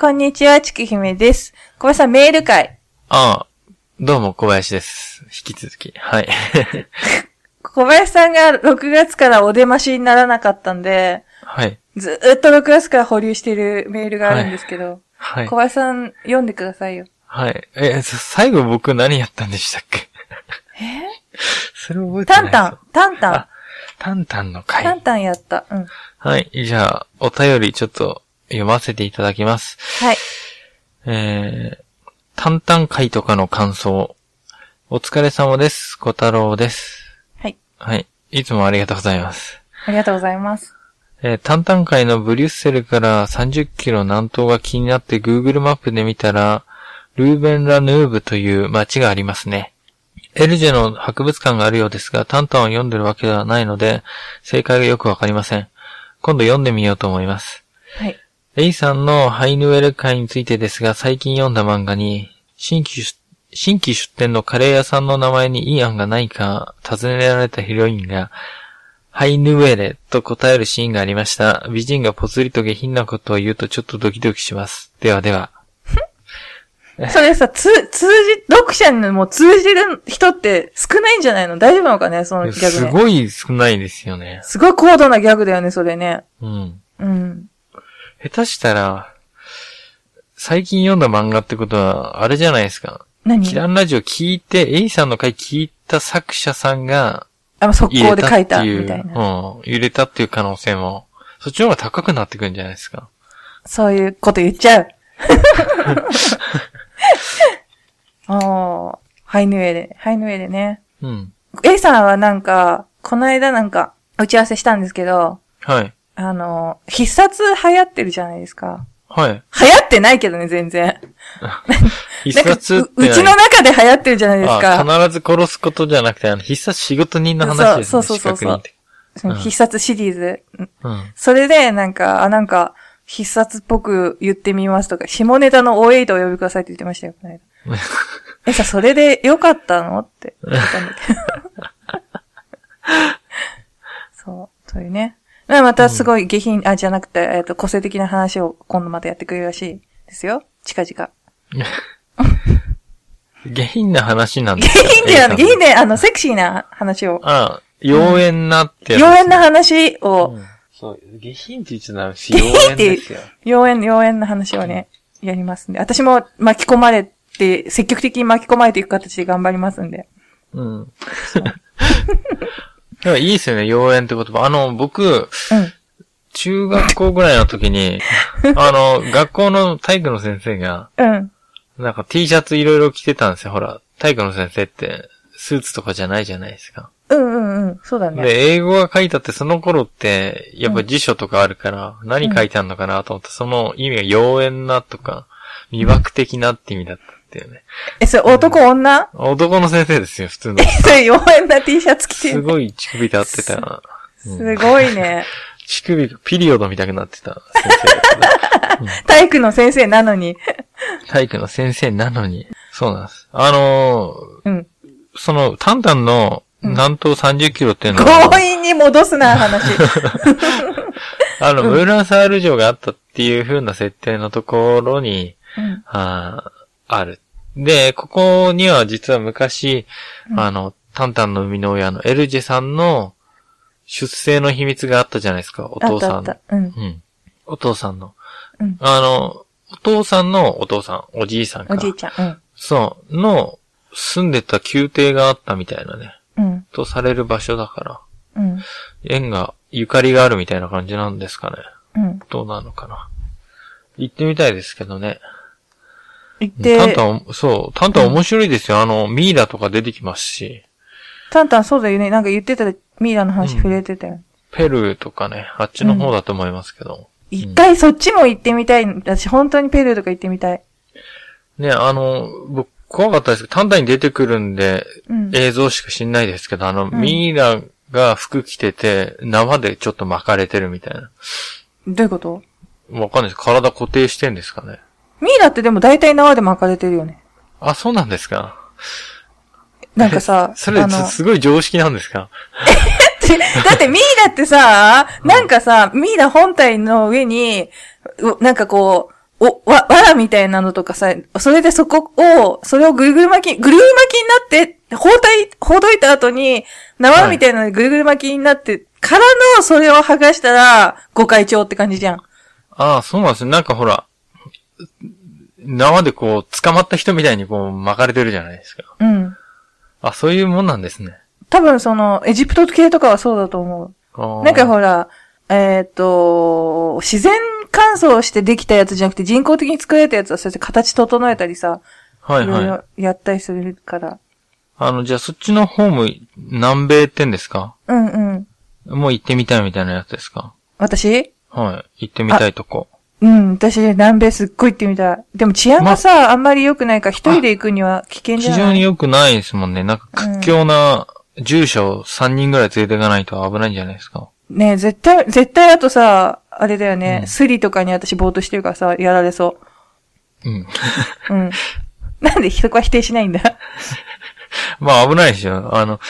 こんにちは、ちきひめです。小林さん、メール会。ああ、どうも小林です。引き続き。はい。小林さんが6月からお出ましにならなかったんで、はい。ずーっと6月から保留してるメールがあるんですけど、はい小。林さん、読んでくださいよ。はい。え、さ最後僕何やったんでしたっけ？え？それ覚えてないタンタン、タンタンあ、タンタンのタン回。タンやった。うん。はい。じゃあ、お便りちょっと読ませていただきます。はい。えー、タンタン回とかの感想。お疲れ様です。小太郎です。はい。はい。いつもありがとうございます。ありがとうございます。えー、タンタン海のブリュッセルから30キロ南東が気になって Google マップで見たら、ルーベン・ラ・ヌーブという街がありますね。エルジェの博物館があるようですが、タンタンを読んでるわけではないので、正解がよくわかりません。今度読んでみようと思います。はい。レイさんのハイヌウェル会についてですが、最近読んだ漫画に、新規出新規出店のカレー屋さんの名前にいい案がないか尋ねられたヒロインが、ハイヌウェレと答えるシーンがありました。美人がぽつりと下品なことを言うとちょっとドキドキします。ではでは。それさ、つ、通じ、読者にも通じる人って少ないんじゃないの？大丈夫なのかね？そのギャグね。すごい少ないですよね。すごい高度なギャグだよね、それね。うん。うん。下手したら、最近読んだ漫画ってことは、あれじゃないですか。何？キランラジオ聞いて、エイさんの回聞いた作者さんがあ、速攻で書いた、みたいな。うん、入れたっていう可能性も、そっちの方が高くなってくるんじゃないですか。そういうこと言っちゃう。おー、ハイヌエで、ハイヌエでね。うん。A さんはなんか、この間なんか、打ち合わせしたんですけど、はい。あの、必殺流行ってるじゃないですか。はい。流行ってないけどね、全然。必殺ってううちの中で流行ってるじゃないですあか。必ず殺すことじゃなくて、あの、必殺仕事人の話ですね。そうそうそうそう必殺シリーズ。うん。それで、なんか、あ、なんか、必殺っぽく言ってみますとか、下ネタの O8 をお呼びくださいって言ってましたよ、この間。え、さ、それでよかったの？って言ったんだけど。そう、というね。まあまたすごい下品、あ、じゃなくて、えっ、と、個性的な話を今度またやってくれるらしいですよ。近々。下品な話なんで下すよ。品で、あの、下品で、あの、セクシーな話を、あ妖艶なってね妖艶な話を、うんそう、下品って言っちゃダメです。下品って妖艶ですよ。妖艶、妖艶な話をね、やりますんで。私も巻き込まれて、積極的に巻き込まれていく形で頑張りますんで。うん。でもいいですよね、妖艶って言葉。あの、僕、うん。中学校ぐらいの時に、あの、学校の体育の先生が、うん。なんか T シャツいろいろ着てたんですよ。ほら、体育の先生って、スーツとかじゃないじゃないですか。うんうんうん。そうだね。で、英語が書いたってその頃って、やっぱ辞書とかあるから、何書いてあるのかなと思って、その意味が妖艶なとか、魅惑的なって意味だったっていうね。え、それ男女？男の先生ですよ、普通の。それ妖艶な T シャツ着てる。すごい乳首立ってた。うんすごいね。乳首がピリオドみたくなってた先生だったね体育の先生なのに。体育の先生なのに。そうなんです。あのうん。ーその、タンタンの南東30キロっていうのは、強引に戻すな、話。あの、ムーランサール城があったっていう風な設定のところに、うん。あーある。で、ここには実は昔、あの、タンタンの生みの親のエルジェさんの出生の秘密があったじゃないですか、おあ父さん。うん。うん。お父さんの。うんあの、お父さんのお父さん、おじいさんか。おじいちゃん。うん。そう、の、住んでた宮廷があったみたいなね、うん。とされる場所だから、うん。縁が、ゆかりがあるみたいな感じなんですかね。うん。どうなのかな。行ってみたいですけどね。行って、タンタン、そう、タンタン面白いですよ。あの、ミイラとか出てきますし、タンタンそうだよね。なんか言ってた、ミイラの話触れてたよ。ペルーとかね、あっちの方だと思いますけど。一回そっちも行ってみたい。私本当にペルーとか行ってみたい。ね、あの、僕、怖かったですけど、タンタンに出てくるんで、うん。映像しか知んないですけど、あの、んミイラが服着てて、縄でちょっと巻かれてるみたいな。どういうこと？わかんないです。体固定してんですかね。ミイラってでも大体縄で巻かれてるよね。あ、そうなんですか。なんかさそれあのす、すごい常識なんですか？だってミイラってさ、なんかさ、ミイラ本体の上に、うなんかこう、お、わ、藁みたいなのとかさ、それでそこを、それをぐるぐる巻き、ぐるぐる巻きになって、包帯、ほどいた後に、縄みたいなのでぐるぐる巻きになって、からのそれを剥がしたら、ご会長って感じじゃん。ああ、そうなんですね。なんかほら、縄でこう、捕まった人みたいにこう、巻かれてるじゃないですか。うん。あ、そういうもんなんですね。多分その、エジプト系とかはそうだと思う。なんかほら、えっ、と、自然乾燥してできたやつじゃなくて人工的に作られたやつはそうやって形整えたりさ、はいはい。いろいろやったりするから。あの、じゃあそっちの方も南米ってんですか？うんうん。もう行ってみたいみたいなやつですか？私？はい。行ってみたいとこ。うん、私南米すっごい行ってみたい。でも治安がさ、あんまり良くないから一人で行くには危険じ非ゃない？常に良くないですもんね。なんか屈強な住所3人ぐらい連れていかないと危ないんじゃないですか？ねえ絶対、絶対あとさ、あれだよね、うんスリとかに私ぼーっとしてるからさ、やられそうん。う。うん。なんでそこは否定しないんだ？まあ危ないでしょ。あの、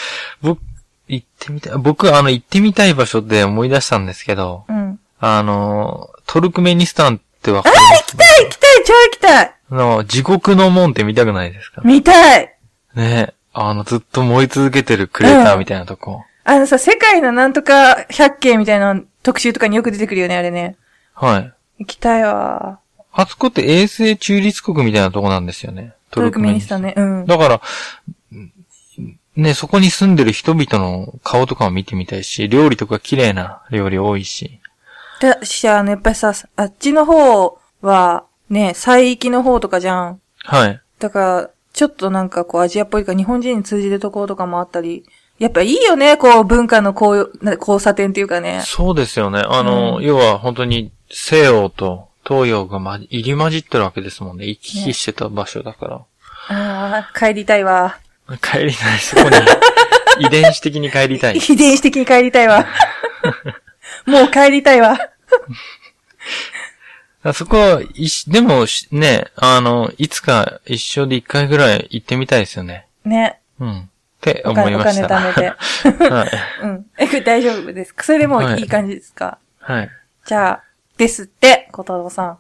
僕、行ってみたい、僕、あの、行ってみたい場所で思い出したんですけど、うん。あの、トルクメニスタンってわかります？行きたい行きたい超行きたいあの、地獄の門って見たくないですか？見たいねあの、ずっと燃え続けてるクレーターみたいなとこ。あのさ、世界のなんとか百景みたいな特集とかによく出てくるよね、あれね。はい。行きたいわ。あそこって衛星中立国みたいなとこなんですよね。トルクメニスタンね。うん。だから、ね、そこに住んでる人々の顔とかを見てみたいし、料理とか綺麗な料理多いし。だし、あの、やっぱりさ、あっちの方は、ね、西域の方とかじゃん。はい。だから、ちょっとなんかこうアジアっぽいか日本人に通じるところとかもあったり。やっぱいいよね、こう文化のこうな交差点っていうかね。そうですよね。あの、うん要は本当に西洋と東洋がま、入り混じってるわけですもんね。行き来してた場所だから。ああ、帰りたいわ。帰りたい、そこに。遺伝子的に帰りたい。遺伝子的に帰りたいわ。もう帰りたいわ。あそこは、いし、でもし、ね、あの、いつか一生で一回ぐらい行ってみたいですよね。ね。うん。ってお金、お思いまし金た。貯めて。はい。うん。え、大丈夫ですか？それでもういい感じですか、はい。じゃあ、ですって、小太郎さん。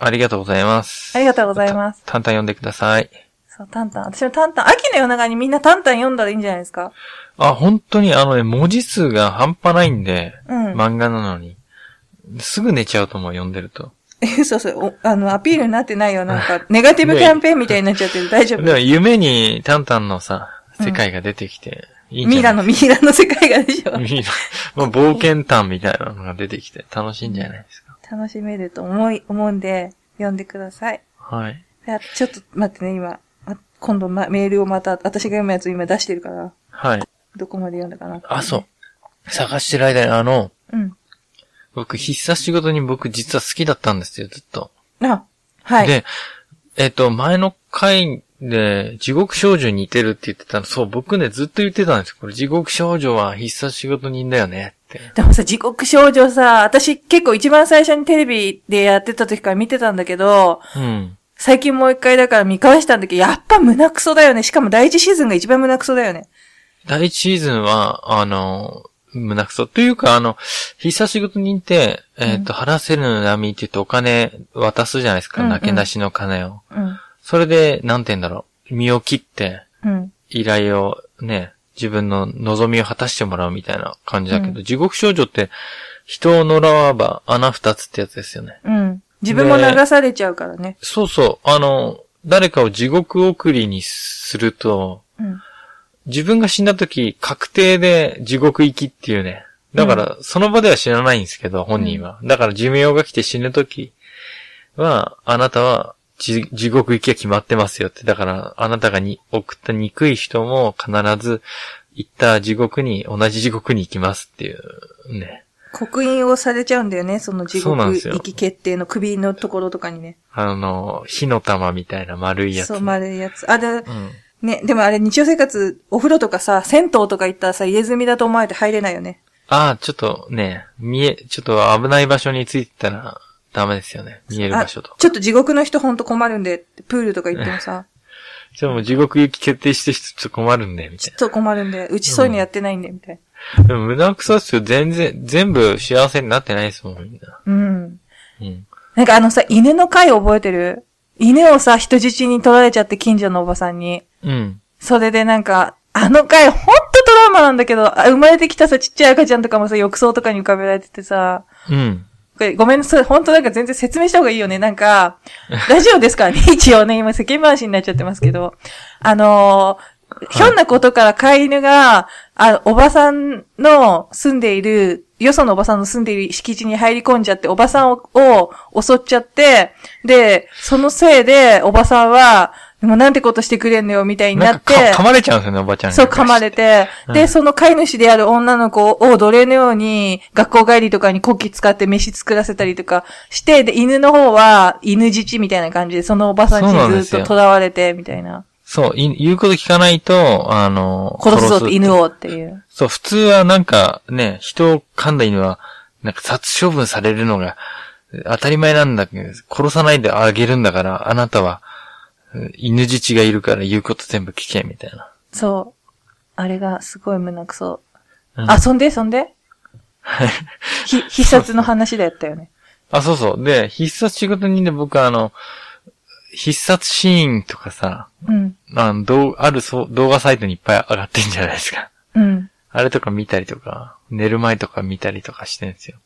ありがとうございます。ありがとうございます。タンタン読んでください。そう、タンタン。私もタンタン、秋の夜長にみんなタンタン読んだらいいんじゃないですか？あ、本当にあのね、文字数が半端ないんで、うん。漫画なのに。すぐ寝ちゃうと思う、読んでると。え、そうそう、おあの、アピールになってないよ。なんか、ネガティブキャンペーンみたいになっちゃってる。大丈夫でも夢にタンタンのさ、世界が出てきて、いいミイラの、ミイラの世界がでしょ。ミイラ。もう冒険譚みたいなのが出てきて楽しいんじゃないですか？楽しめると思い、思うんで、読んでください。はい。いやちょっと待ってね、今。あ今度、ま、メールをまた、私が読むやつ今出してるから、はい。どこまで読んだかな。あ、そう。探してる間にあの、うん。僕必殺仕事に僕実は好きだったんですよ、ずっと。あ、はい。で、えっ、と、前の回で、地獄少女に似てるって言ってたの、そう、僕ね、ずっと言ってたんですよ。これ、地獄少女は必殺仕事人だよねって。でもさ、地獄少女さ、私結構一番最初にテレビでやってた時から見てたんだけど、うん。最近もう一回だから見返したんだけど、やっぱ胸クソだよね。しかも第一シーズンが一番胸クソだよね。第一シーズンは、あの、胸くそ。というか、あの、必殺仕事人って、えっ、と、払せるの波って言ってお金渡すじゃないですか。うんうんなけなしの金を。うん。それで、なんて言うんだろう。身を切って、うん。依頼をね、自分の望みを果たしてもらうみたいな感じだけど、う地獄少女って、人を呪わば穴二つってやつですよね。うん。自分も流されちゃうからね。そうそう。あの、誰かを地獄送りにすると、うん。自分が死んだ時、確定で地獄行きっていうね。だから、その場では知らないんですけど、本人は。だから寿命が来て死ぬ時は、あなたは地地獄行きが決まってますよって。だから、あなたがに送った憎い人も必ず行った地獄に、同じ地獄に行きますっていうね。刻印をされちゃうんだよね。その地獄行き決定の首のところとかにね。あの、火の玉みたいな丸いやつ。そう、丸いやつ。あ、で、うん。ね、でもあれ日常生活、お風呂とかさ、銭湯とか行ったらさ、入れ墨だと思われて入れないよね。ああ、ちょっとね、見え、ちょっと危ない場所についてたらダメですよね。見えるあ、場所と。ちょっと地獄の人ほんと困るんで、プールとか行ってもさ、じゃあもう地獄行き決定してる人ちょっと困るんで、みたいちょっと困るんで、うちそういうのやってないんで、みたいな。でも胸くそっすよ。全然、全部幸せになってないですもん、みんな。な。うん。うん。なんかあのさ、犬の回覚えてる？犬をさ、人質に取られちゃって近所のおばさんに。うん。それでなんか、あの回ほんとトラウマなんだけど、あ生まれてきたさ、ちっちゃい赤ちゃんとかもさ、浴槽とかに浮かべられててさ、うん。これごめんなさい、ほんとなんか全然説明した方がいいよね。なんか、ラジオですからね、一応ね、今世間話になっちゃってますけど、あのーひょんなことから飼い犬が、あ、おばさんの住んでいる、よそのおばさんの住んでいる敷地に入り込んじゃって、おばさんをを襲っちゃって、で、そのせいで、おばさんは、もうなんてことしてくれんのよ、みたいになって、噛まれちゃうんですよね、おばちゃんがそう、噛まれて、うん。で、その飼い主である女の子を奴隷のように、学校帰りとかにコキ使って飯作らせたりとかして、で、犬の方は犬質みたいな感じで、そのおばさんにずっと囚われて、みたいな。そう、い言うこと聞かないと、あの、殺すぞって犬を。をっていう。そう、普通はなんかね、人を噛んだ犬は、なんか殺処分されるのが当たり前なんだけど、殺さないであげるんだから、あなたは、うん犬質がいるから言うこと全部聞け、みたいな。そう。あれがすごい胸くそ。うんあ、そんで、そんで？ひ、必殺の話だったよね。あ、そうそう。で、必殺仕事人で僕はあの、必殺シーンとかさ、うん。あの、どう、あるそう動画サイトにいっぱい上がってんじゃないですか。うん。あれとか見たりとか、寝る前とか見たりとかしてんですよ。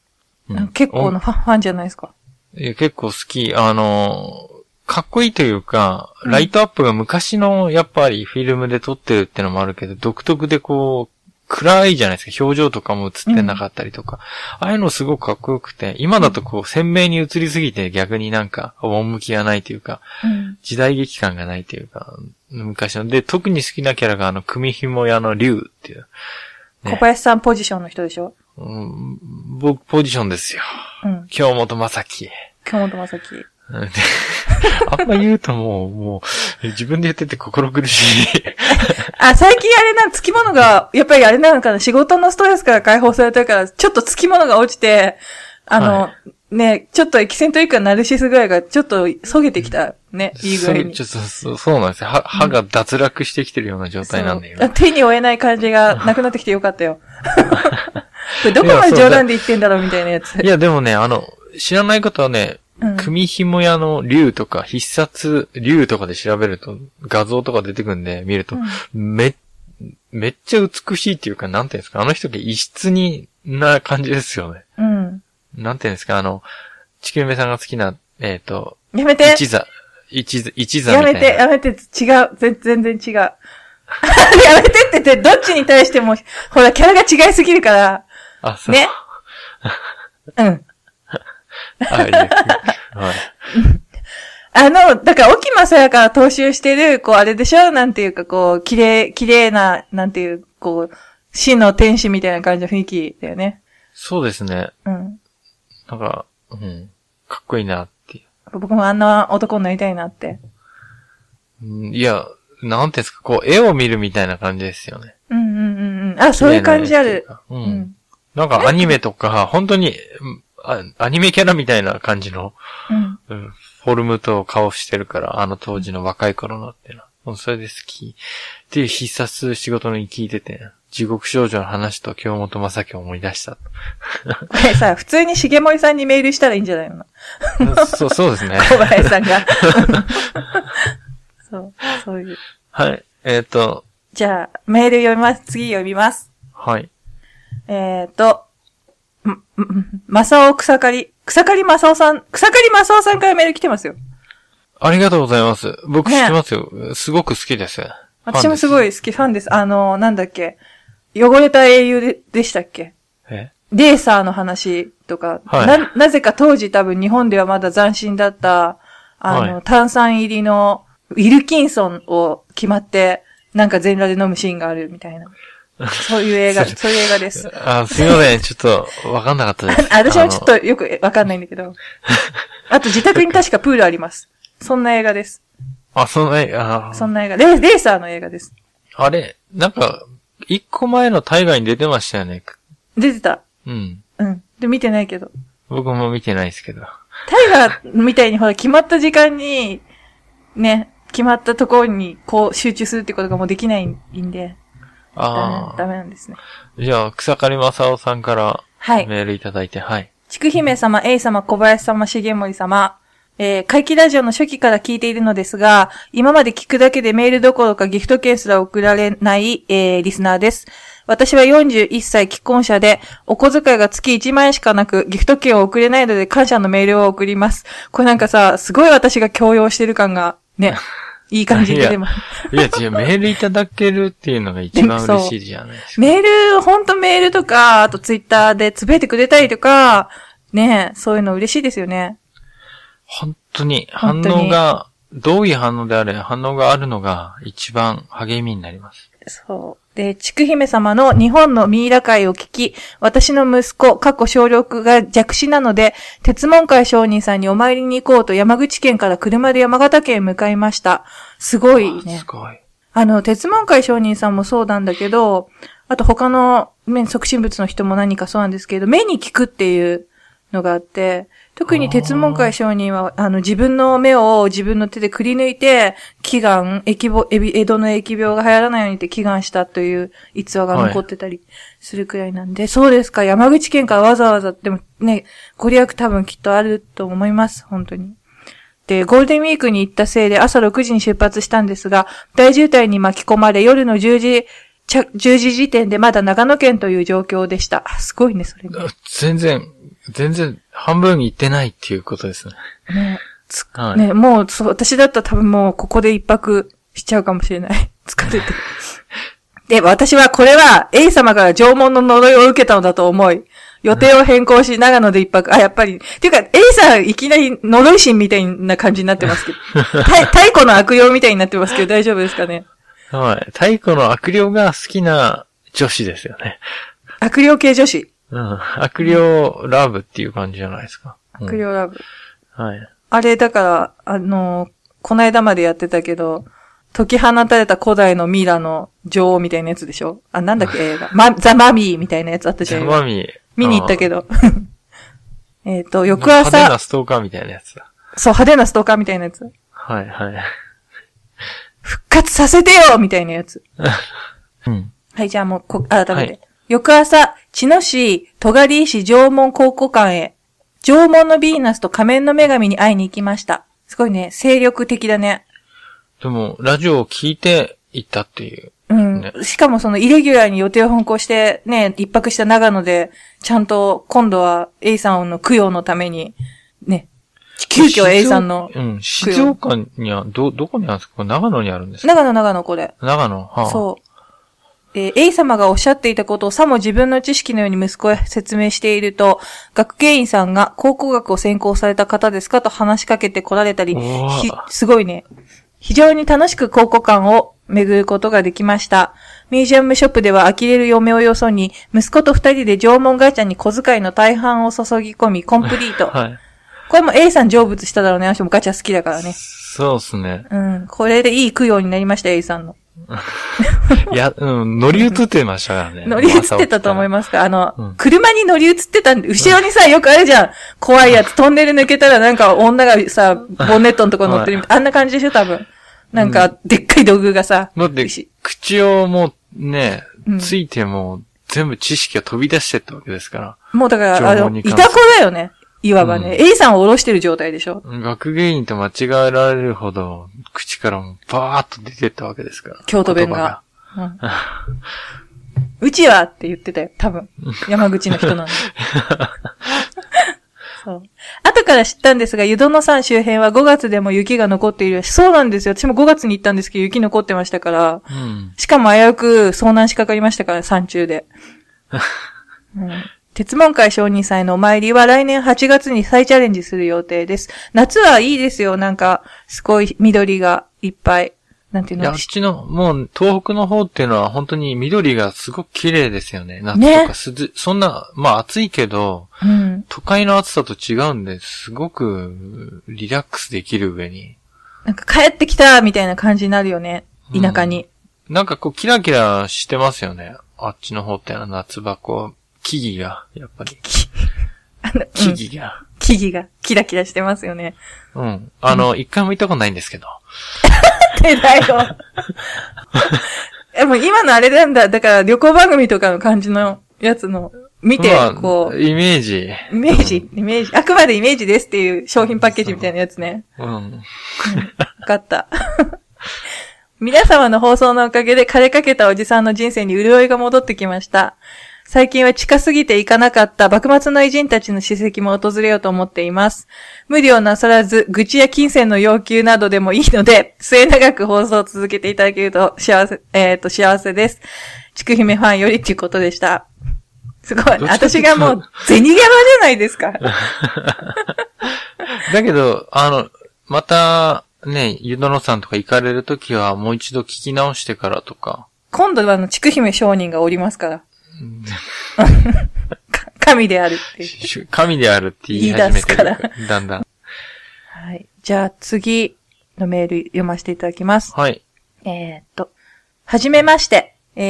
うん結構なファンファンじゃないですか。いや結構好き。あの、かっこいいというか、うんライトアップが昔の、やっぱりフィルムで撮ってるってのもあるけど、独特でこう、暗いじゃないですか。表情とかも映ってなかったりとか。ああいうのすごくかっこよくて、今だとこう、鮮明に映りすぎて逆になんか、趣がないというか、うん。時代劇感がないというか、昔の。で、特に好きなキャラがあの、組紐屋の竜っていう。ね小林さんポジションの人でしょ？うん、僕、ポジションですよ。うん。京本正樹。京本正樹。であんま言うともう、もう、自分で言ってて心苦しい。あ、最近あれなん、つきものが、やっぱりあれなのかな、仕事のストレスから解放されたから、ちょっとつきものが落ちて、あの、はね、ちょっとエキセントリックなナルシス具合がちょっとそげてきたね、いい具合に。そうちょっとそうそうなんですよ。歯歯が脱落してきてるような状態なんで、今。そう手に負えない感じがなくなってきてよかったよ。これどこまで冗談で言ってんだろうみたいなやつ。いや、でもね、あの、知らないことはね、うん組紐屋の竜とか、必殺竜とかで調べると、画像とか出てくるんで、見ると、め、めっちゃ美しいっていうか、なんていうんですか、あの人が異質にな感じですよね。うん。なんていうんですか、あの、地球目さんが好きな、えっ、と、やめて一座、一座、一座。やめて、やめて、違う。ぜ全然違う。やめてって言って、どっちに対しても、ほら、キャラが違いすぎるから、あ、そう。ね。うん。はい。あの、だから、沖正也から踏襲してる、こう、あれでしょ？なんていうか、こう、綺麗、綺麗な、なんていう、こう、死の天使みたいな感じの雰囲気だよね。そうですね。うん。なんか、うん。かっこいいなってい僕もあんな男になりたいなって。う。うんいや、なんていうんですか、こう、絵を見るみたいな感じですよね。うんうんうんうん。あ、そういう感じある。う。うんん。なんかアニメとか、本当に、うんあアニメキャラみたいな感じの、うん。うん、フォルムと顔してるから、あの当時の若い頃のっていうのは。うんそれで好き。っていう必殺仕事に聞いてて、地獄少女の話と京本正樹を思い出した。こ れさ、普通に重森さんにメールしたらいいんじゃないの？そう、そうですね。小林さんが。そう、そういう。はい。えっ、と、じゃあ、メール読みます。次読みます。はい。えっ、と、まさお草刈り。草刈りまさおさん、草刈りまさおさんからメール来てますよ。ありがとうございます。僕知ねってますよ。すごく好きです。私もすごい。い好き、ファンです。あの、なんだっけ。汚れた英雄ででしたっけえ？レーサーの話とか、はいな、なぜか当時多分日本ではまだ斬新だった、あの、はい炭酸入りのウィルキンソンを決まって、なんか全裸で飲むシーンがあるみたいな。そういう映画、そそういう映画です。あ、すいません。ちょっと、わかんなかったです。私もちょっとよくわかんないんだけど。あと自宅に確かプールあります。そんな映画です。あそんな、あそんな映画。レーレーサーの映画です。あれ、なんか、一個前の大河に出てましたよね。出てた。うん。うん。で、見てないけど。僕も見てないですけど。タイガーみたいにほら、決まった時間に、ね、決まったところにこう集中するってことがもうできないんで、ダメあダメなんですね。あ。じゃあ、草刈正雄さんからはい。メールいただいて、はい。ちく姫様、A 様、小林様、重森様、えー、怪奇ラジオの初期から聞いているのですが、今まで聞くだけでメールどころかギフト券すら送られない、えー、リスナーです。私は41歳既婚者で、お小遣いが月1万円しかなく、ギフト券を送れないので感謝のメールを送ります。これなんかさ、すごい私が強要してる感が、ね、いい感じで出ます。いや、違う、メールいただけるっていうのが一番嬉しいじゃないですか。メール、ほんとメールとか、あとツイッターでつぶやいてくれたりとか、ねそういうの嬉しいですよね。本当に、反応が、どういう反応であれ、反応があるのが一番励みになります。そう。で、ちく姫様の日本のミイラ会を聞き、私の息子、過去小力が弱視なので、鉄門会上人さんにお参りに行こうと山口県から車で山形県へ向かいました。すごいねあす。ごい。あの、鉄門会上人さんもそうなんだけど、あと他の目促進物の人も何かそうなんですけど、目に効くっていうのがあって、特に鉄門会上人は、あの、自分の目を自分の手でくり抜いて、祈願、疫病、江戸の疫病が流行らないようにって祈願したという逸話が残ってたりするくらいなんで、そうですか、山口県からわざわざ、でもね、ご利益多分きっとあると思います、本当に。で、ゴールデンウィークに行ったせいで朝6時に出発したんですが、大渋滞に巻き込まれ夜の10時、ちゃ10時時点でまだ長野県という状況でした。あすごいね、それね。全然、全然、半分いってないっていうことですね。ねつはい。ねもう、そう、私だったら多分もうここで一泊しちゃうかもしれない。疲れて。で、私はこれは A 様から縄文の呪いを受けたのだと思い、予定を変更し、長野で一泊、あ、やっぱり、っていうか、A さんいきなり呪い神みたいな感じになってますけど、太太古の悪霊みたいになってますけど大丈夫ですかね？はい。太古の悪霊が好きな女子ですよね。悪霊系女子。うん。悪霊ラブっていう感じじゃないですか。うん悪霊ラブ。はい。あれ、だから、あのこの間までやってたけど、解き放たれた古代のミイラの女王みたいなやつでしょ？あ、なんだっけ 映画。ま、ザ・マミーみたいなやつあったじゃん。今ザマミ見に行ったけど。ど。えっと、翌派手な朝、ストーカーみたいなやつだ。そう、派手なストーカーみたいなやつ。はい、はい。復活させてよみたいなやつ。うん。はい、じゃあもうこ、改めて。はい翌朝、茅野市、戸狩市縄文考古館へ、縄文のヴィーナスと仮面の女神に会いに行きました。すごいね、精力的だね。でも、ラジオを聞いて行ったっていう。うん。ねしかもそのイレギュラーに予定を変更して、ね、一泊した長野で、ちゃんと今度は A さんの供養のために、ね、急遽 A さんの、うん。静岡には、ど、どこにあるんですか？長野にあるんですか？長野長野これ。長野。はあ、そう。えー A 様がおっしゃっていたことをさも自分の知識のように息子へ説明していると、学芸員さんが考古学を専攻された方ですかと話しかけて来られたり、すごいね。非常に楽しく考古館を巡ることができました。ミュージアムショップでは呆れる嫁をよそに、息子と二人で縄文ガチャに小遣いの大半を注ぎ込み、コンプリート。はい。これも A さん成仏しただろうね。私もガチャ好きだからね。そうですね。うん。これでいい供養になりました、A さんの。い や、うん、乗り移ってましたからね。乗り移ってたと思いますか？あの、うん車に乗り移ってたんで、後ろにさ、よくあるじゃん。怖いやつ、トンネル抜けたらなんか女がさ、ボンネットのところ乗ってるあんな感じでしょ、多分。なんか、でっかい道具がさ、だってし、口をもうねうん、ついても全部知識が飛び出してったわけですから。もうだから、あ縄の、いた子だよね。いわばね。A さんを下ろしてる状態でしょ。学芸員と間違えられるほど、口からもバーッと出てったわけそう。京都弁が。うんうちはって言ってたよ、多分。山口の人なんで。そう。後から知ったんですが、湯殿山周辺は5月でも雪が残っているらしい。そうなんですよ。私も5月に行ったんですけど、雪残ってましたから。うん。しかも危うく遭難しかかりましたから、山中で。うん鉄門会承認祭のお参りは来年8月に再チャレンジする予定です。夏はいいですよ。なんか、すごい緑がいっぱい。なんていうの？あっちの、もう、東北の方っていうのは本当に緑がすごく綺麗ですよね。夏ねとか涼、そんな、まあ暑いけど、うん。都会の暑さと違うんで、すごくリラックスできる上に。なんか帰ってきたみたいな感じになるよね。田舎に。なんかこう、キラキラしてますよね。あっちの方ってのは夏場こう、木々が、やっぱり、木々が。木々がキラキラしてますよね。うん。あの、一回も行ったことないんですけど。てだよ。でも今のあれなんだ。だから旅行番組とかの感じのやつの見て、まあこう、イメージ。イメージ、イメージ、あくまでイメージですっていう商品パッケージみたいなやつね。うん。わかった。皆様の放送のおかげで枯れかけたおじさんの人生に潤いが戻ってきました。最近は近すぎて行かなかった幕末の偉人たちの史跡も訪れようと思っています。無理をなさらず、愚痴や金銭の要求などでもいいので、末永く放送を続けていただけると幸せ、えっ、と、幸せです。ちくひめファンよりっていうことでした。すごい。私がもう、銭ギャラじゃないですか。だけど、あの、また、ね、ゆどのさんとか行かれるときは、もう一度聞き直してからとか。今度はあの、ちくひめ商人がおりますから。神であるっていう。し神であるって言い始めてる。だんだん。はい。じゃあ次のメール読ませていただきます。はい。えー、っと、はじめまして。え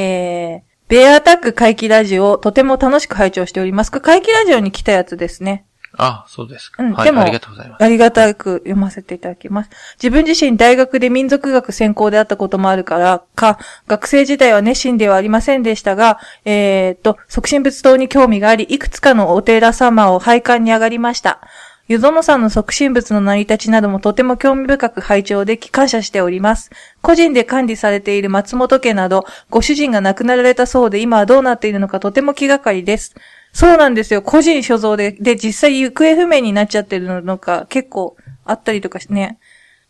ー、ベアアタック怪奇ラジオをとても楽しく拝聴しております。これ怪奇ラジオに来たやつですね。あ、そうですか。はい、うんでもありがとうございます。ありがたく読ませていただきます。自分自身大学で民族学専攻であったこともあるからか、学生時代は熱心ではありませんでしたが、えーっと、促進仏塔に興味があり、いくつかのお寺様を拝観に上がりました。湯園さんの促進物の成り立ちなどもとても興味深く拝聴でき感謝しております。個人で管理されている松本家など、ご主人が亡くなられたそうで今はどうなっているのかとても気がかりです。そうなんですよ。個人所蔵で、で、実際行方不明になっちゃってるのが結構あったりとかしね、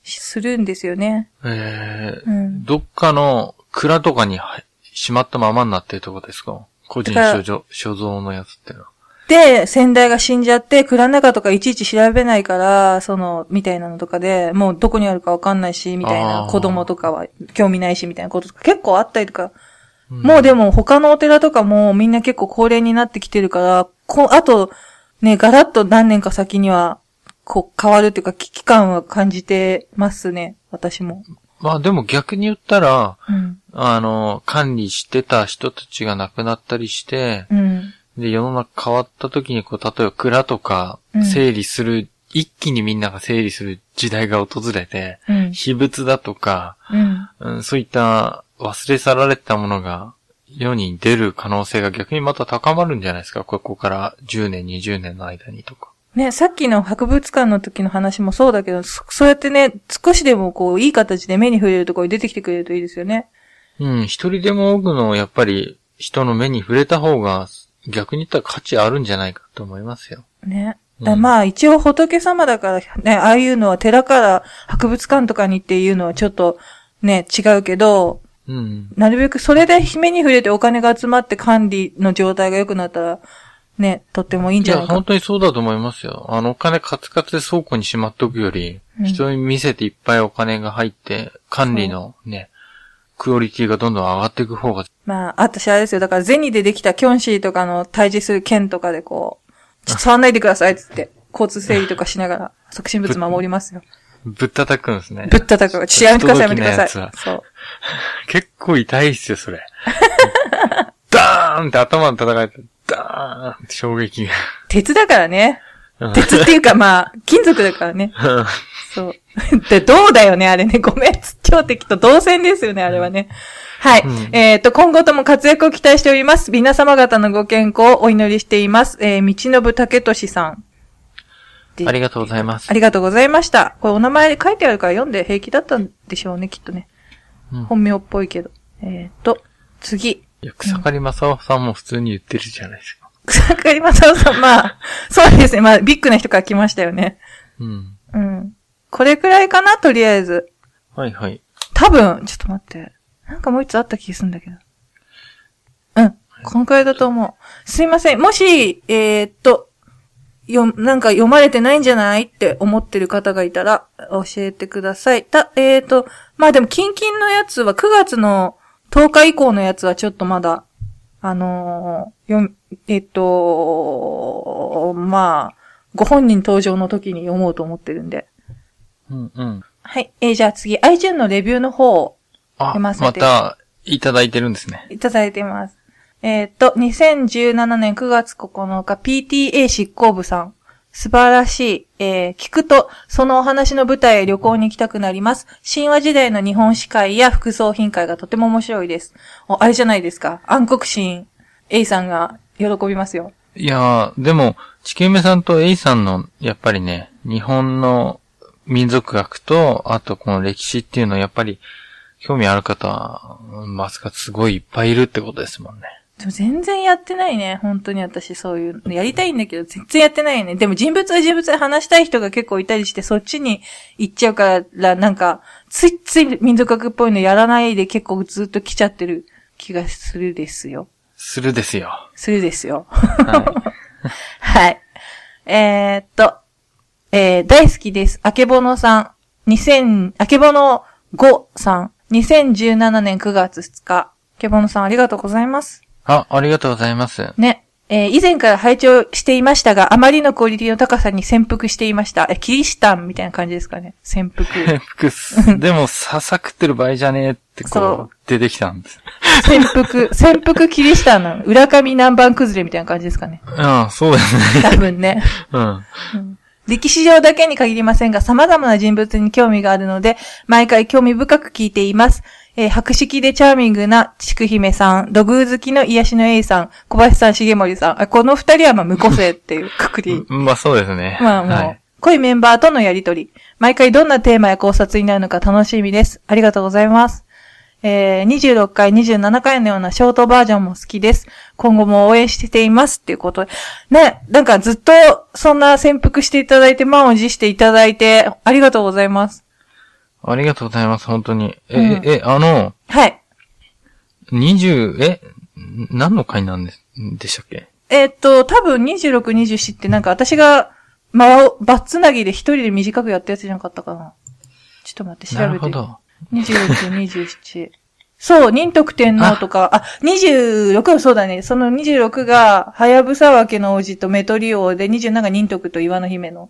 するんですよね。えーうんどっかの蔵とかにはしまったままになってるとこですか？個人所蔵所蔵のやつってのは。で、先代が死んじゃって、蔵の中とかいちいち調べないから、その、みたいなのとかで、もうどこにあるかわかんないし、みたいな子供とかは興味ないし、みたいなこととか結構あったりとか、うんもうでも他のお寺とかもみんな結構高齢になってきてるから、こう、あと、ね、ガラッと何年か先には、こう、変わるっていうか危機感は感じてますね、私も。まあでも逆に言ったら、うん。あの、管理してた人たちが亡くなったりして、うん。で、世の中変わった時に、こう、例えば蔵とかうん、整理する、一気にみんなが整理する時代が訪れて、うん。秘仏だとか、うん。うん、そういった忘れ去られたものが世に出る可能性が逆にまた高まるんじゃないですか？ここから10年、20年の間にとか。ね、さっきの博物館の時の話もそうだけど、そそうやってね、少しでもこう、いい形で目に触れるところに出てきてくれるといいですよね。うん、一人でも多くの、やっぱり、人の目に触れた方が、逆に言ったら価値あるんじゃないかと思いますよ。ね。うんだまあ、一応仏様だからね、ああいうのは寺から博物館とかにっていうのはちょっとね、違うけど、うん。なるべくそれで目に触れてお金が集まって管理の状態が良くなったら、ね、とってもいいんいや、じゃないか本。当にそうだと思いますよ。あの、お金カツカツで倉庫にしまっとくより、うん人に見せていっぱいお金が入って、管理のね、クオリティがどんどん上がっていく方が、まあ、私あれですよ。だから、ゼニでできたキョンシーとかの対峙する剣とかでこう、ちょっと触んないでくださいっつって、交通整理とかしながら、促進物守りますよ。ぶったたくんですね。ぶったたく。ちょっとやめてください、やめてください。そう。結構痛いっすよ、それ。ダーンって頭に叩かれて、ダーンって衝撃が。鉄だからね。うん鉄っていうかまあ、金属だからね。そう。で、銅だよね、あれね。ごめん。超敵と同線ですよね、あれはね。はい。うんえっ、と、今後とも活躍を期待しております。皆様方のご健康をお祈りしています。えー、道信武俊さん。でありがとうございますあ。りがとうございました。これお名前書いてあるから読んで平気だったんでしょうね、きっとね。うん本名っぽいけど。えっ、と、次。いや、草刈正雄さんも普通に言ってるじゃないですか。草刈正雄さん、まあ、そうですね。まあ、ビッグな人から来ましたよね。うん。うん。これくらいかな、とりあえず。はいはい。多分、ちょっと待って。なんかもう一つあった気がするんだけど。うん。このくらいだと思う。すいません。もし、えー、っと、よ、なんか読まれてないんじゃないって思ってる方がいたら、教えてください。た、えー、っと、まあでも、キンキンのやつは9月の10日以降のやつはちょっとまだ、あのー、よ、えーっと、まあ、ご本人登場の時に読もうと思ってるんで。うんうん。はい。えーじゃあ次、iTunes のレビューの方をあ、読ませてまた、いただいてるんですね。いただいています。えーっと、2017年9月9日、PTA 執行部さん。素晴らしい。えー聞くと、そのお話の舞台へ旅行に行きたくなります。神話時代の日本史会や副葬品会がとても面白いです。お、あれじゃないですか。暗黒神 A さんが喜びますよ。いやー、でも、ちきめさんと A さんの、やっぱりね、日本の民族学と、あとこの歴史っていうのはやっぱり、興味ある方は、まさかすごいいっぱいいるってことですもんね。でも全然やってないね。本当に私そういうの。やりたいんだけど、全然やってないね。でも人物は人物で話したい人が結構いたりして、そっちに行っちゃうから、なんか、ついつい民族学っぽいのやらないで結構ずっと来ちゃってる気がするですよ。するですよ。するですよ。は はい。えー、っと、えー、大好きです。あけぼのさん。2000、あけぼの5さん。2017年9月2日。あけぼのさんありがとうございます。い。あ、ありがとうございます。ね。えー以前から拝聴していましたが、あまりのクオリティの高さに潜伏していました。え、キリシタンみたいな感じですかね。潜伏。複数、でも、ささくってる場合じゃねえってこう、出てきたんです。潜伏、潜伏キリシタンなの。裏上南蛮崩れみたいな感じですかね。うん、そうですね。多分ね。うん。歴史上だけに限りませんが、様々な人物に興味があるので、毎回興味深く聞いています。えー博識でチャーミングなちくひめさん、土偶好きの癒しの A さん、小林さん、重森さん、あこの二人はまあ無個性っていう くくり。まあそうですね。まあもう、はい。濃いメンバーとのやりとり。毎回どんなテーマや考察になるのか楽しみです。ありがとうございます。えー、26回、27回のようなショートバージョンも好きです。今後も応援していますっていうことで。ね、なんかずっとそんな潜伏していただいて、満を持していただいて、ありがとうございます。ありがとうございます、本当に。え、うんえ、あの、はい。20、え、何の回なんででしたっけ？えーっと、多分26、27ってなんか私が、まを、バッツなぎで一人で短くやったやつじゃなかったかな。ちょっと待って、調べて。なるほど。26、27。そう、仁徳天皇とか、あ26もそうだね。その26が、はやぶさわけの王子とメトリ王で、27が仁徳と岩の姫の、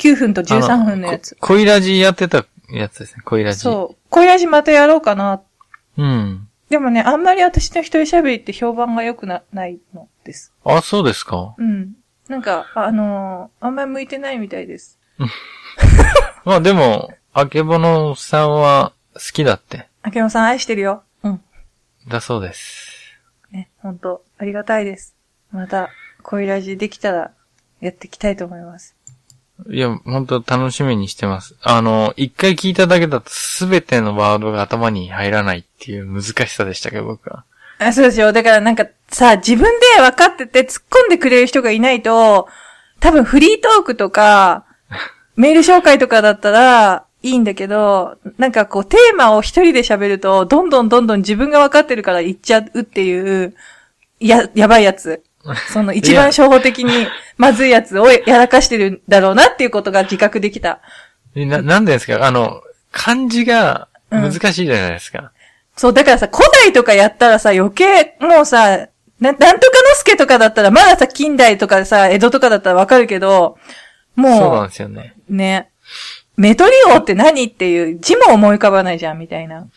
9分と13分のやつ。こ恋ラジやってたやつですね、恋ラジ。そう。恋ラジまたやろうかな。う。うん。でもね、あんまり私の一人喋りって評判が良くな、ないのです。あ、そうですか？うん。なんか、あのーあんまり向いてないみたいです。まあでも、あけぼのさんは好きだって。明山さん愛してるよ。うん。だそうです。ね、本当ありがたいです。また、恋ラジできたら、やっていきたいと思います。いや、本当楽しみにしてます。あの、一回聞いただけだとすべてのワードが頭に入らないっていう難しさでしたけど、僕は。あそうですよ。だからなんかさ、自分で分かってて突っ込んでくれる人がいないと、多分フリートークとか、メール紹介とかだったらいいんだけど、なんかこうテーマを一人で喋ると、どんどんどんどん自分が分かってるから言っちゃうっていう、や、やばいやつ。その一番初歩的にまずいやつをやらかしてるんだろうなっていうことが自覚できた。えな、なんでですか？あの、漢字が難しいじゃないですか。そう、だからさ、古代とかやったらさ、余計、もうさ、な、なんとかの助とかだったら、まださ、近代とかさ、江戸とかだったらわかるけど、そうなもんですよね。う、ね、メトリオって何っていう字も思い浮かばないじゃん、みたいな。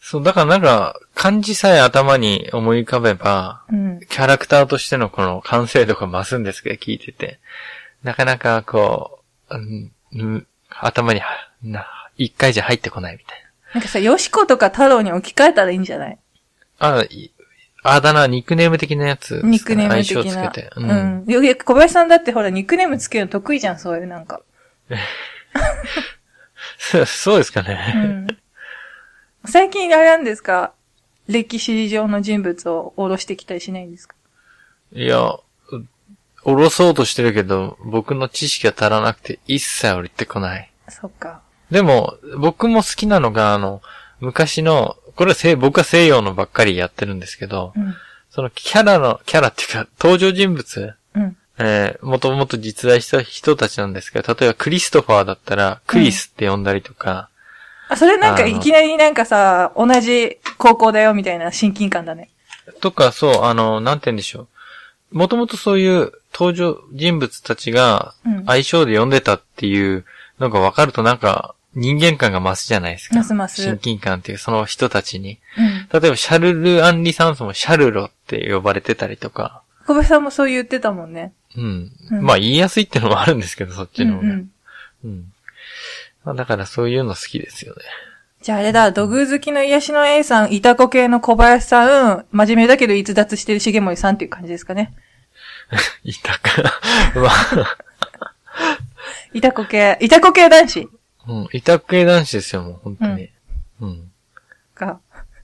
そう、だからなんか、漢字さえ頭に思い浮かべば、うん。キャラクターとしてのこの完成度が増すんですけど、聞いてて。なかなかこう、うんうん頭には、な、一回じゃ入ってこないみたいなんかさ、ヨシコとか太郎に置き換えたらいいんじゃない？な。あ、いあだ名、ニックネーム的なやつね、ニックネーム的相性な。つけて。ううん。ん。よく小林さんだってほら、ニックネームつけるの得意じゃん、そういうなんか。そ そうですかうね。ん。最近あれなんですか？歴史上の人物を下ろしてきたりしないんですか？いや、う下ろそうとしてるけど、僕の知識が足らなくて一切降りてこない。そっか。でも、僕も好きなのが、あの、昔の、これは西、僕は西洋のばっかりやってるんですけど、うん。そのキャラの、キャラっていうか、登場人物、うん。えー、もともと実在した人たちなんですけど、例えばクリストファーだったら、クリスって呼んだりとか、あ、それなんかいきなりなんかさ、同じ高校だよみたいな親近感だね。とか、そう、あの、なんて言うんでしょう。もともとそういう登場人物たちがうん相性で呼んでたっていうのが分かるとなんか人間感が増すじゃないですか。ますます親近感っていうその人たちに。うん。例えばシャルル・アンリ・サンソンもシャルロって呼ばれてたりとか。小林さんもそう言ってたもんね。うん。うんまあ言いやすいってのもあるんですけど、そっうんうちの方が。うん。ん。まあだからそういうの好きですよね。じゃああれだ、土偶好きの癒しの A さん、イタコ系の小林さん、真面目だけど逸脱してる重森さんっていう感じですかね。いたか。まあ、イタコ系、イタコ系男子うん、委託系男子ですよ、もう、本当に。うん。が。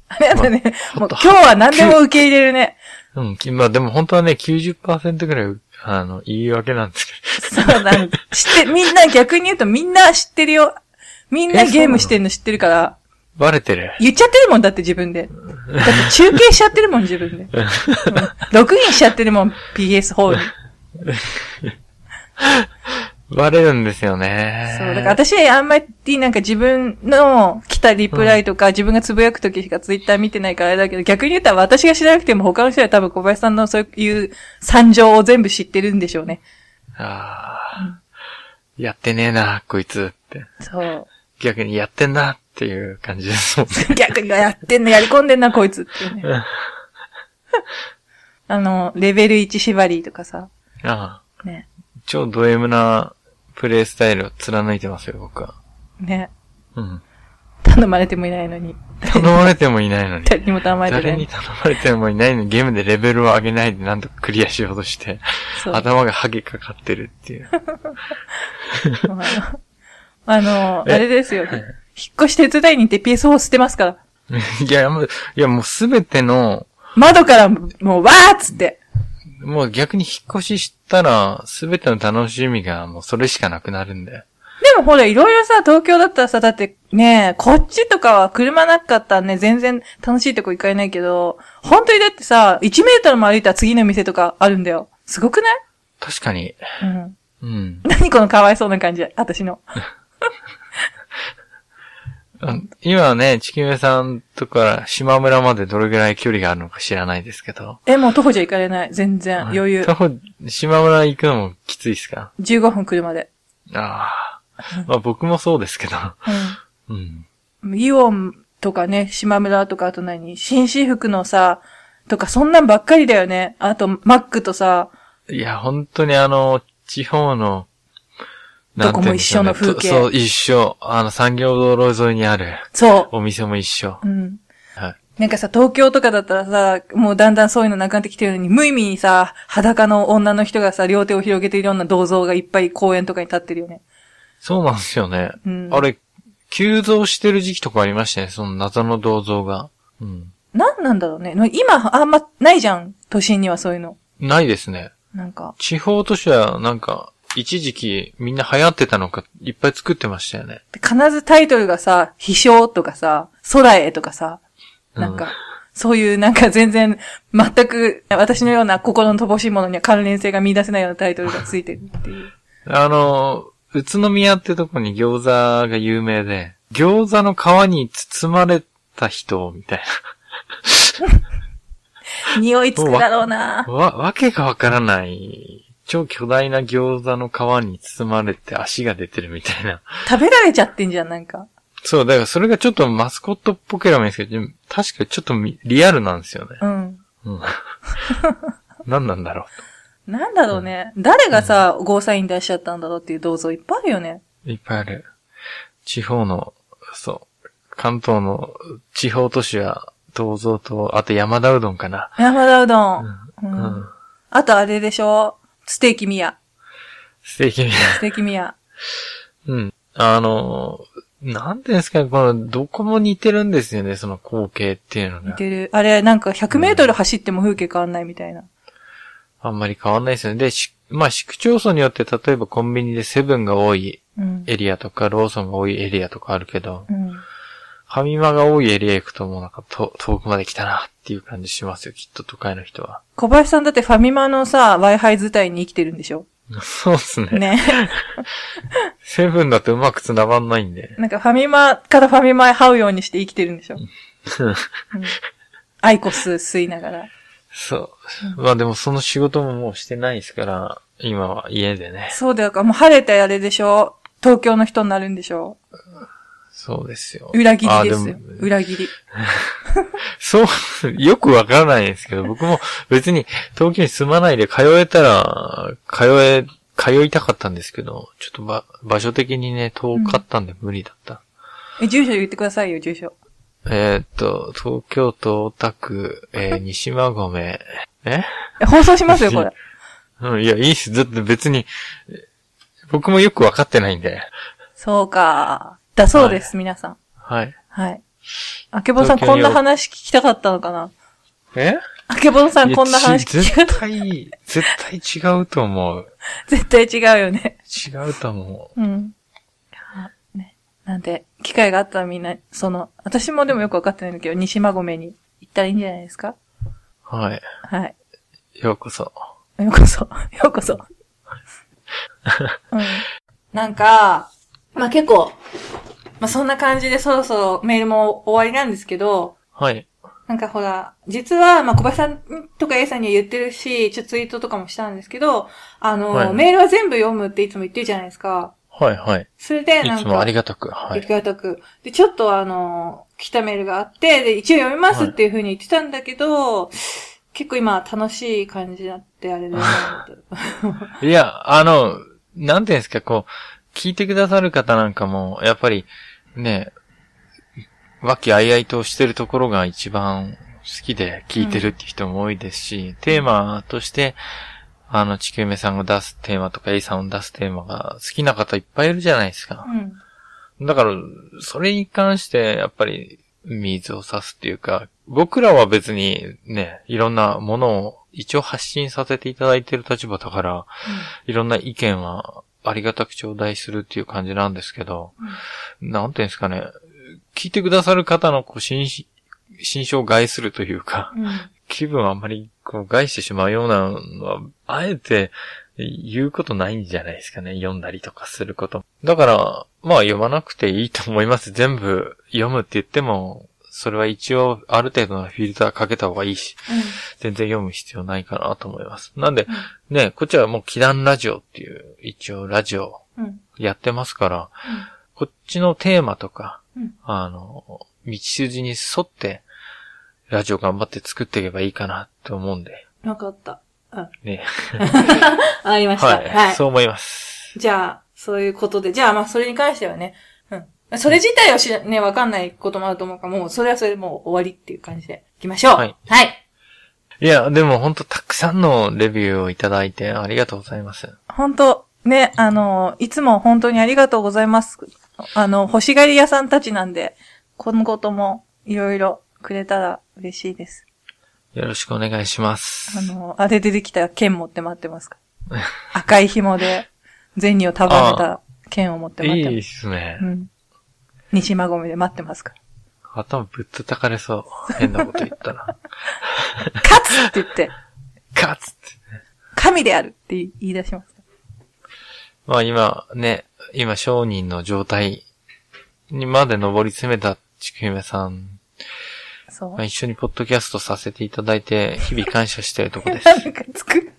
あれだね、まもう今日は何でも受け入れるね。うん、きまあでも本当はね、90%ぐらい、あの、言い訳なんですけそうだね。知って、みんな逆に言うとみんな知ってるよ。みんなゲームしてるの知ってるから。ど、バレてる。言っちゃってるもんだって自分で。だって中継しちゃってるもん自分で。うんログインしちゃってるもん PS4 に。バレるんですよね。そう、だから私あんまりなんか自分の来たリプライとか、自分がつぶやくときしかツイッター見てないからあれだけど、逆に言ったら私が知らなくても他の人は多分小林さんのそういう惨状を全部知ってるんでしょうね。ああ、やってねえな、こいつって。そう。逆にやってんなっていう感じですもんね。逆にやってんの、やり込んでんな、こいつってね。あの、レベル1縛りとかさ、ああ、ね。超ド M なプレイスタイルを貫いてますよ、僕は。ね。うん。頼まれてもいないのに。頼まれてもいないのに。誰にも頼まれてない誰に。頼まれてもいないのにゲームでレベルを上げないでなんとかクリアしようとして、そう。頭がハゲかかってるっていう。あの、あれですよ。引っ越し手伝いに行って PS4 捨てますから。いや、もう、いやもうすべての、窓からもう、わーっつって。もう逆に引っ越ししたら、すべての楽しみがもうそれしかなくなるんだよ。でもほら、いろいろさ、東京だったらさ、だってね、こっちとかは車なかったらね、全然楽しいとこ行かれないけど、本当にだってさ、1メートルも歩いたら次の店とかあるんだよ。すごくない？確かに。うん。うん。何このかわいそうな感じ、私の。あ今はね、地球さんとか島村までどれぐらい距離があるのか知らないですけど。え、もう徒歩じゃ行かれない。全然、余裕徒。歩島村行くのもきついっすか？15分車で。ああ。まあ僕もそうですけど。うん。うん。イオンとかね、島村とか、あと何？紳士服のさ、とか、そんなんばっかりだよね。あと、マックとさ、いや、本当にあの、地方の、どこも一緒の風景とそう、一緒。あの、産業道路沿いにあるそお店も一緒う。。うん。はい。なんかさ、東京とかだったらさ、もうだんだんそういうのなくなってきてるのに、無意味にさ、裸の女の人がさ、両手を広げているような銅像がいっぱい公園とかに立ってるよね。そうなんですよね。うんあれ、急増してる時期とかありましたね。その謎の銅像が。うん。なんなんだろうね。今、あんまないじゃん。都心にはそういうの。ないですね。なんか。地方都市はなんか、一時期みんな流行ってたのか、いっぱい作ってましたよね。必ずタイトルがさ、飛翔とかさ、空へとかさ、なんか、うんそういうなんか全然、全く私のような心の乏しいものには関連性が見出せないようなタイトルがついてるっていう。あの、宇都宮ってとこに餃子が有名で、餃子の皮に包まれた人、みたい 匂いつくだろうなな。わ、わけがわからない、超巨大な餃子の皮に包まれて足が出てるみたいな。食べられちゃってんじゃん、なんか。そう、だからそれがちょっとマスコットっぽければいいんですけど、確かにちょっとみリアルなんですよね。うん。うん。何なんだろなんだろうね。誰がさ、ゴーサイン出しちゃったんだろうっていう銅像いっぱいあるよね。う。いっぱいある。地方の、そう、関東の地方都市は、銅像と、あと山田うどんかな。山田うどん。ううんん。あとあれでしょ？ステーキミヤ。素敵に。ステーキミヤ。うん。あの、なんていうんですかね、この、どこも似てるんですよね、その光景っていうのが。似てる。あれ、なんか100メートル走っても風景変わんないみたいな。あんまり変わんないですよね。で、しまあ、市区町村によって、例えばコンビニでセブンが多いうん。エリアとか、ローソンが多いエリアとかあるけど、うん。ファミマが多いエリア行くともうなんかと遠くまで来たなっていう感じしますよ、きっと都会の人は。小林さんだってファミマのさ、Wi-Fi 伝いに生きてるんでしょ？そうですね。ね。セブンだとうまく繋がんないんで。なんかファミマからファミマへ這うようにして生きてるんでしょ、うん、アイコス吸いながら。そう。まあでもその仕事ももうしてないですから、今は家でね。そうだよ。もう晴れてあれでしょ？東京の人になるんでしょ？そうですよ。裏切りですよ。裏切り。そう、よくわからないんですけど、僕も別に東京に住まないで通えたら、通え、通いたかったんですけど、ちょっとば場所的にね、遠かったんで無理だった。え、住所言ってくださいよ、住所。えーっと、東京都大田区、えー、西馬込。え？え放送しますよ、これ。うん、いや、いいっす。だって別に、え僕もよくわかってないんで。そうか。だそうです、皆さん。はい。はい。あけぼのさん、こんな話聞きたかったのかな？え？あけぼのさん、こんな話ち聞きた絶対、絶対違うと思う。絶対違うよね。違うと思う。うん。なんで、機会があったらみんな、その、私もでもよくわかってないんだけど、西馬込に行ったらいいんじゃないですか？はい。はい。ようこそ。ようこそ、ようこそ。うん。なんか、まあ、結構、まあ、そんな感じでそろそろメールも終わりなんですけど、はい。なんかほら、実は、まあ、小林さんとか A さんには言ってるし、ちょっとツイートとかもしたんですけど、あの、はいメールは全部読むっていつも言ってるじゃないですか。はい、はい。それで、なんか、いつもありがたく。はありい。がたく。で、ちょっとあの、来たメールがあって、で、一応読みますっていう風に言ってたんだけど、結構今楽しい感じになって、あれだなと いや、あの、なんていうんですか、こう、聞いてくださる方なんかも、やっぱり、ね、和気あいあいとしてるところが一番好きで聞いてるって人も多いですし、テーマとして、あの、地球目さんが出すテーマとか A さんが出すテーマが好きな方いっぱいいるじゃないですか。うん。だから、それに関して、やっぱり、水を差すっていうか、僕らは別にね、いろんなものを一応発信させていただいている立場だから、いろんな意見はありがたく頂戴するっていう感じなんですけど、なんていうんですかね、聞いてくださる方のこう心し心象を害するというか、うん。気分をあんまりこう害してしまうようなのは、あえて言うことないんじゃないですかね。読んだりとかすること。だから、まあ読まなくていいと思います。全部読むって言っても、それは一応ある程度のフィルターかけた方がいいし、全然読む必要ないかなと思います。なんで、ね、こっちはもう祈願ラジオっていう、一応ラジオうん。うん。やってますから、こっちのテーマとか、うんあの、道筋に沿って、ラジオ頑張って作っていけばいいかなって思うんで、わかった。うん。ね。ありました。はい、はい。そう思います。じゃあ、そういうことで、じゃあまあそれに関してはね、うん。それ自体を知ら、ね、わかんないこともあると思うから、もうそれはそれでもう終わりっていう感じでいきましょう。はい。はい。いや、でも本当たくさんのレビューをいただいてありがとうございます。本当ね、あの、いつも本当にありがとうございます。あの、欲しがり屋さんたちなんで、今後ともいろいろくれたら嬉しいです。よろしくお願いします。あの、あれでできた剣持って待ってますか？ら。赤い紐で銭を束ねた剣を持って待っていいま。ですすねう。ん。西馬込で待ってますから。頭ぶったたかれそう。変なこと言ったら。勝つって言って、カツって。神であるって言い出します。まあ今ね、今商人の状態にまで上り詰めたちくひめさん、そうまあ、。一緒にポッドキャストさせていただいて、日々感謝しているとこです。なんかつく。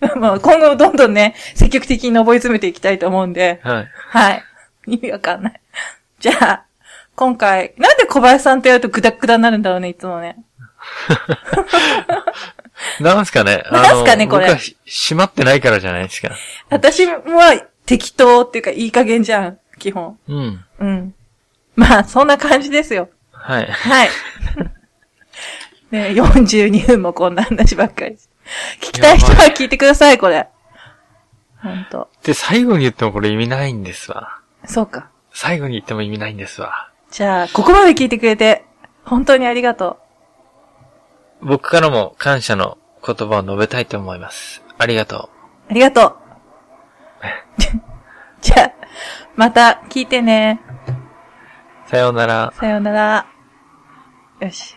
まあ今後どんどんね、積極的に上り詰めていきたいと思うんで、はい。はい。意味わかんない。じゃあ、今回、なんで小林さんとやるとグダグダになるんだろうね、いつもね。なんすかね？なんすかねこれ僕閉まってないからじゃないですか。私は適当っていうかいい加減じゃん、基本。うん。うん。まあ、そんな感じですよ。はい。はい。ね、42分もこんな話ばっかり。聞きたい人は聞いてください、これ。ほんと。で、最後に言ってもこれ意味ないんですわ。そうか。最後に言っても意味ないんですわ。じゃあ、ここまで聞いてくれて、本当にありがと僕からも感謝の言葉を述べたいと思います。ありがとう。ありがとう。じゃあ、また聞いてね。う。さようなら。さようなら。よし。